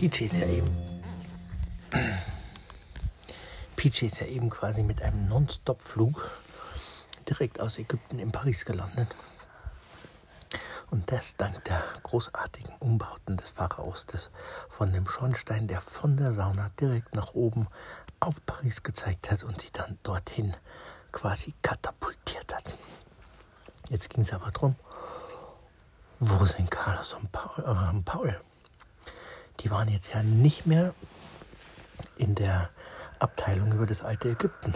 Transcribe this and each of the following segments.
Peachy ist ja eben. Peachy ist ja eben quasi mit einem Non-Stop-Flug direkt aus Ägypten in Paris gelandet. Und das dank der großartigen Umbauten des Pharaos, des von dem Schornstein, der von der Sauna direkt nach oben auf Paris gezeigt hat und sie dann dorthin quasi katapultiert hat. Jetzt ging es aber darum, wo sind Carlos und Paul, äh, Paul? Die waren jetzt ja nicht mehr in der Abteilung über das alte Ägypten.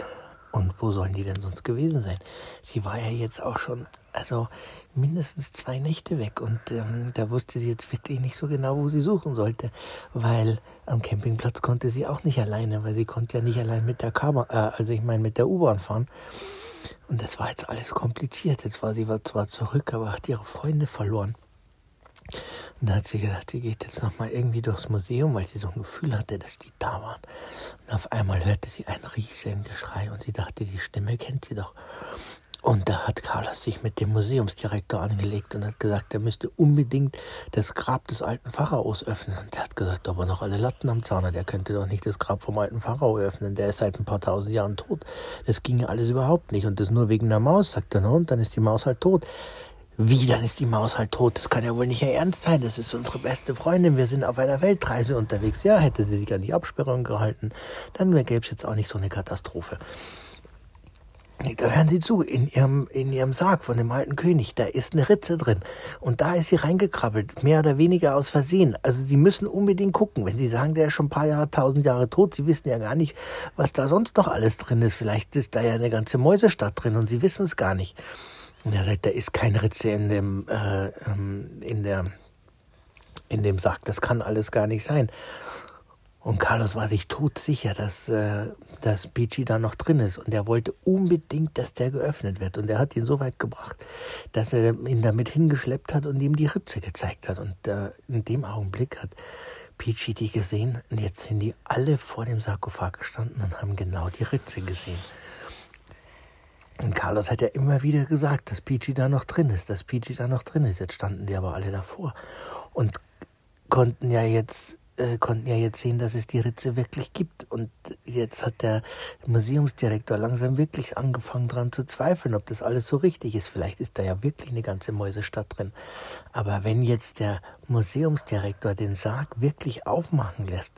Und wo sollen die denn sonst gewesen sein? Sie war ja jetzt auch schon, also mindestens zwei Nächte weg. Und ähm, da wusste sie jetzt wirklich nicht so genau, wo sie suchen sollte. Weil am Campingplatz konnte sie auch nicht alleine, weil sie konnte ja nicht allein mit der Kamera, äh, also ich meine mit der U-Bahn fahren. Und das war jetzt alles kompliziert. Jetzt war sie zwar zurück, aber hat ihre Freunde verloren. Und da hat sie gedacht, sie geht jetzt nochmal irgendwie durchs Museum, weil sie so ein Gefühl hatte, dass die da waren. Und auf einmal hörte sie ein riesen Geschrei und sie dachte, die Stimme kennt sie doch. Und da hat Carlos sich mit dem Museumsdirektor angelegt und hat gesagt, er müsste unbedingt das Grab des alten Pharaos öffnen. Und der hat gesagt, aber noch alle Latten am Zaun der könnte doch nicht das Grab vom alten Pharao öffnen, der ist seit ein paar tausend Jahren tot. Das ginge alles überhaupt nicht. Und das nur wegen der Maus, sagt er, und dann ist die Maus halt tot. Wie, dann ist die Maus halt tot. Das kann ja wohl nicht ihr Ernst sein. Das ist unsere beste Freundin. Wir sind auf einer Weltreise unterwegs. Ja, hätte sie sich an die Absperrung gehalten, dann gäbe es jetzt auch nicht so eine Katastrophe. Da hören Sie zu, in ihrem, in ihrem Sarg von dem alten König, da ist eine Ritze drin. Und da ist sie reingekrabbelt, mehr oder weniger aus Versehen. Also Sie müssen unbedingt gucken. Wenn Sie sagen, der ist schon ein paar Jahre, tausend Jahre tot, Sie wissen ja gar nicht, was da sonst noch alles drin ist. Vielleicht ist da ja eine ganze Mäusestadt drin und Sie wissen es gar nicht. Und er sagt, da ist kein Ritze in dem, äh, ähm, in der, in dem Sack. Das kann alles gar nicht sein. Und Carlos war sich todsicher, dass, äh, dass Peachy da noch drin ist. Und er wollte unbedingt, dass der geöffnet wird. Und er hat ihn so weit gebracht, dass er ihn damit hingeschleppt hat und ihm die Ritze gezeigt hat. Und äh, in dem Augenblick hat Peachy die gesehen. Und jetzt sind die alle vor dem Sarkophag gestanden und haben genau die Ritze gesehen. Und Carlos hat ja immer wieder gesagt, dass Peachy da noch drin ist, dass Peachy da noch drin ist. Jetzt standen die aber alle davor und konnten ja jetzt äh, konnten ja jetzt sehen, dass es die Ritze wirklich gibt. Und jetzt hat der Museumsdirektor langsam wirklich angefangen daran zu zweifeln, ob das alles so richtig ist. Vielleicht ist da ja wirklich eine ganze Mäusestadt drin. Aber wenn jetzt der Museumsdirektor den Sarg wirklich aufmachen lässt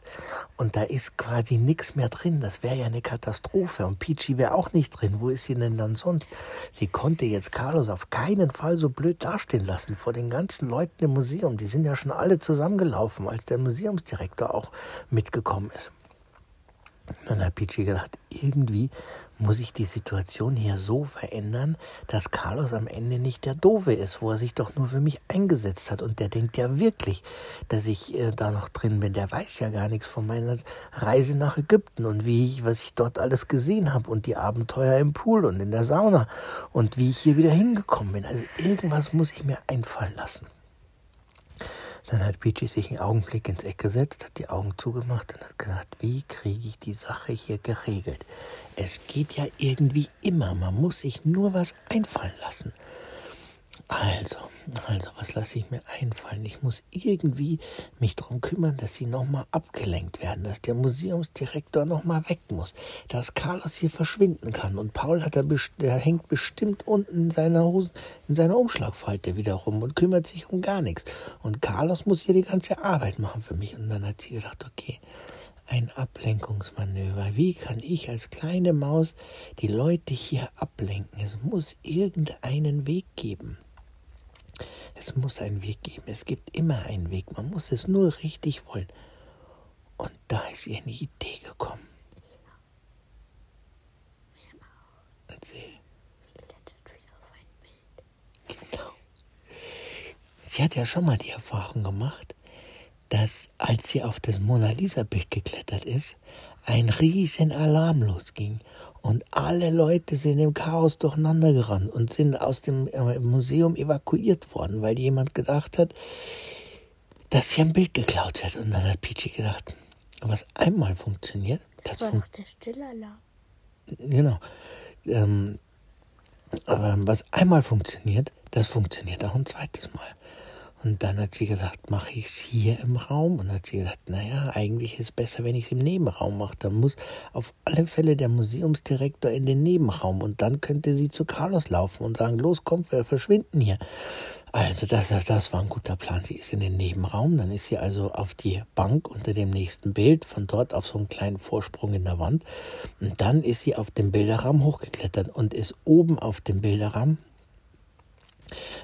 und da ist quasi nichts mehr drin, das wäre ja eine Katastrophe. Und Peachy wäre auch nicht drin. Wo ist sie denn dann sonst? Sie konnte jetzt Carlos auf keinen Fall so blöd dastehen lassen vor den ganzen Leuten im Museum. Die sind ja schon alle zusammengelaufen, als der Museumsdirektor auch mitgekommen ist. dann hat Peachy gedacht, irgendwie muss ich die Situation hier so verändern, dass Carlos am Ende nicht der Doofe ist, wo er sich doch nur für mich eingesetzt hat. Und der denkt ja wirklich, dass ich äh, da noch drin bin. Der weiß ja gar nichts von meiner Reise nach Ägypten und wie ich, was ich dort alles gesehen habe und die Abenteuer im Pool und in der Sauna und wie ich hier wieder hingekommen bin. Also irgendwas muss ich mir einfallen lassen. Dann hat Peachy sich einen Augenblick ins Eck gesetzt, hat die Augen zugemacht und hat gedacht, wie kriege ich die Sache hier geregelt? Es geht ja irgendwie immer, man muss sich nur was einfallen lassen. Also, also, was lasse ich mir einfallen? Ich muss irgendwie mich darum kümmern, dass sie nochmal abgelenkt werden, dass der Museumsdirektor nochmal weg muss, dass Carlos hier verschwinden kann. Und Paul hat er der hängt bestimmt unten in seiner Hosen, in seiner Umschlagfalte wieder rum und kümmert sich um gar nichts. Und Carlos muss hier die ganze Arbeit machen für mich. Und dann hat sie gedacht, okay, ein Ablenkungsmanöver. Wie kann ich als kleine Maus die Leute hier ablenken? Es muss irgendeinen Weg geben. Es muss einen Weg geben. Es gibt immer einen Weg. Man muss es nur richtig wollen. Und da ist ihr eine Idee gekommen. Erzähl. Genau. Sie hat ja schon mal die Erfahrung gemacht, dass als sie auf das Mona Lisa Bild geklettert ist, ein riesen Alarm losging und alle Leute sind im Chaos durcheinander gerannt und sind aus dem äh, Museum evakuiert worden, weil jemand gedacht hat, dass hier ein Bild geklaut wird. Und dann hat Peachy gedacht, was einmal funktioniert, das, das doch der Stillalarm. Genau. Ähm, aber was einmal funktioniert, das funktioniert auch ein zweites Mal. Und dann hat sie gedacht, mache ich es hier im Raum? Und hat sie gedacht, naja, eigentlich ist es besser, wenn ich es im Nebenraum mache. Dann muss auf alle Fälle der Museumsdirektor in den Nebenraum. Und dann könnte sie zu Carlos laufen und sagen, los, kommt, wir verschwinden hier. Also das, das war ein guter Plan. Sie ist in den Nebenraum, dann ist sie also auf die Bank unter dem nächsten Bild, von dort auf so einen kleinen Vorsprung in der Wand. Und dann ist sie auf dem Bilderrahmen hochgeklettert und ist oben auf dem Bilderrahmen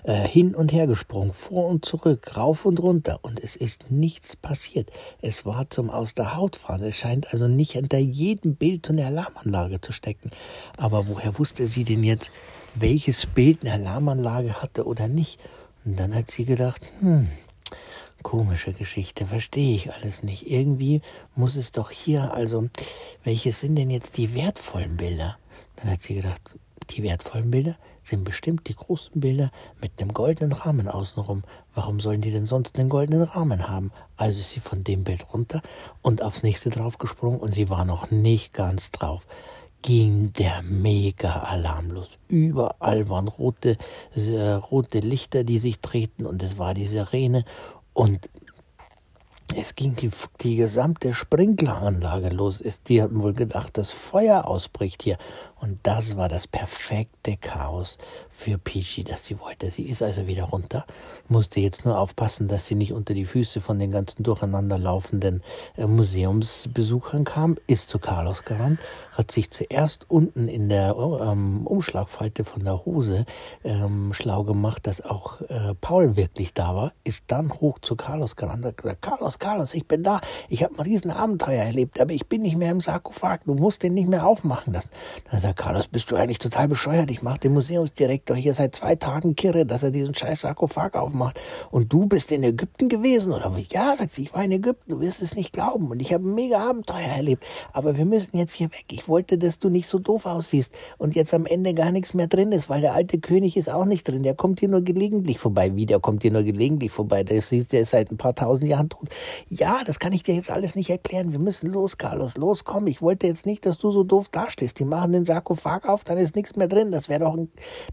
äh, hin und her gesprungen, vor und zurück, rauf und runter und es ist nichts passiert. Es war zum Aus der Haut fahren. Es scheint also nicht hinter jedem Bild so eine Alarmanlage zu stecken. Aber woher wusste sie denn jetzt, welches Bild eine Alarmanlage hatte oder nicht? Und dann hat sie gedacht, hm, komische Geschichte, verstehe ich alles nicht. Irgendwie muss es doch hier, also, welches sind denn jetzt die wertvollen Bilder? Dann hat sie gedacht, die wertvollen Bilder sind bestimmt die großen Bilder mit einem goldenen Rahmen außenrum. Warum sollen die denn sonst einen goldenen Rahmen haben? Also ist sie von dem Bild runter und aufs nächste draufgesprungen und sie war noch nicht ganz drauf. Ging der Mega-Alarm los. Überall waren rote, äh, rote Lichter, die sich drehten und es war die Sirene und es ging die, die gesamte Sprinkleranlage los. Die hatten wohl gedacht, dass Feuer ausbricht hier. Und das war das perfekte Chaos für Peachy, das sie wollte. Sie ist also wieder runter, musste jetzt nur aufpassen, dass sie nicht unter die Füße von den ganzen durcheinanderlaufenden äh, Museumsbesuchern kam, ist zu Carlos gerannt, hat sich zuerst unten in der ähm, Umschlagfalte von der Hose ähm, schlau gemacht, dass auch äh, Paul wirklich da war, ist dann hoch zu Carlos gerannt, hat gesagt, Carlos, Carlos, ich bin da, ich habe ein riesen Abenteuer erlebt, aber ich bin nicht mehr im Sarkophag, du musst den nicht mehr aufmachen lassen. Dann sagt Carlos, bist du eigentlich total bescheuert? Ich mache den Museumsdirektor hier seit zwei Tagen kirre, dass er diesen scheiß Sarkophag aufmacht. Und du bist in Ägypten gewesen? Oder ja, sagt sie, ich war in Ägypten, du wirst es nicht glauben. Und ich habe ein mega Abenteuer erlebt. Aber wir müssen jetzt hier weg. Ich wollte, dass du nicht so doof aussiehst. Und jetzt am Ende gar nichts mehr drin ist, weil der alte König ist auch nicht drin. Der kommt hier nur gelegentlich vorbei. Wie, der kommt hier nur gelegentlich vorbei? Der ist, der ist seit ein paar tausend Jahren tot. Ja, das kann ich dir jetzt alles nicht erklären. Wir müssen los, Carlos. Los, komm. Ich wollte jetzt nicht, dass du so doof dastehst. Die machen den Sarkophag Sarkophag auf, dann ist nichts mehr drin. Das wäre doch,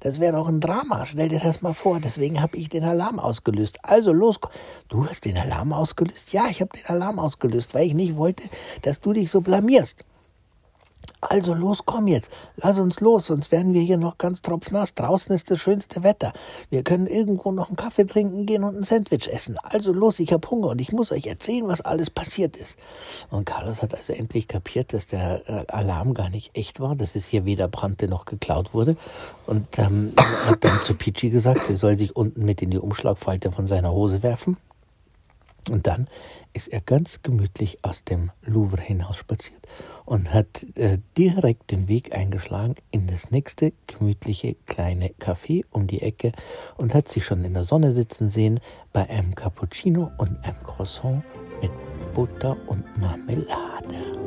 wär doch ein Drama. Stell dir das mal vor. Deswegen habe ich den Alarm ausgelöst. Also los. Du hast den Alarm ausgelöst? Ja, ich habe den Alarm ausgelöst, weil ich nicht wollte, dass du dich so blamierst. Also los, komm jetzt, lass uns los, sonst werden wir hier noch ganz tropfnass. Draußen ist das schönste Wetter. Wir können irgendwo noch einen Kaffee trinken gehen und ein Sandwich essen. Also los, ich hab Hunger und ich muss euch erzählen, was alles passiert ist. Und Carlos hat also endlich kapiert, dass der äh, Alarm gar nicht echt war, dass es hier weder brannte noch geklaut wurde. Und ähm, hat dann zu Peachy gesagt, sie soll sich unten mit in die Umschlagfalte von seiner Hose werfen. Und dann ist er ganz gemütlich aus dem Louvre hinaus spaziert und hat äh, direkt den Weg eingeschlagen in das nächste gemütliche kleine Café um die Ecke und hat sich schon in der Sonne sitzen sehen bei einem Cappuccino und einem Croissant mit Butter und Marmelade.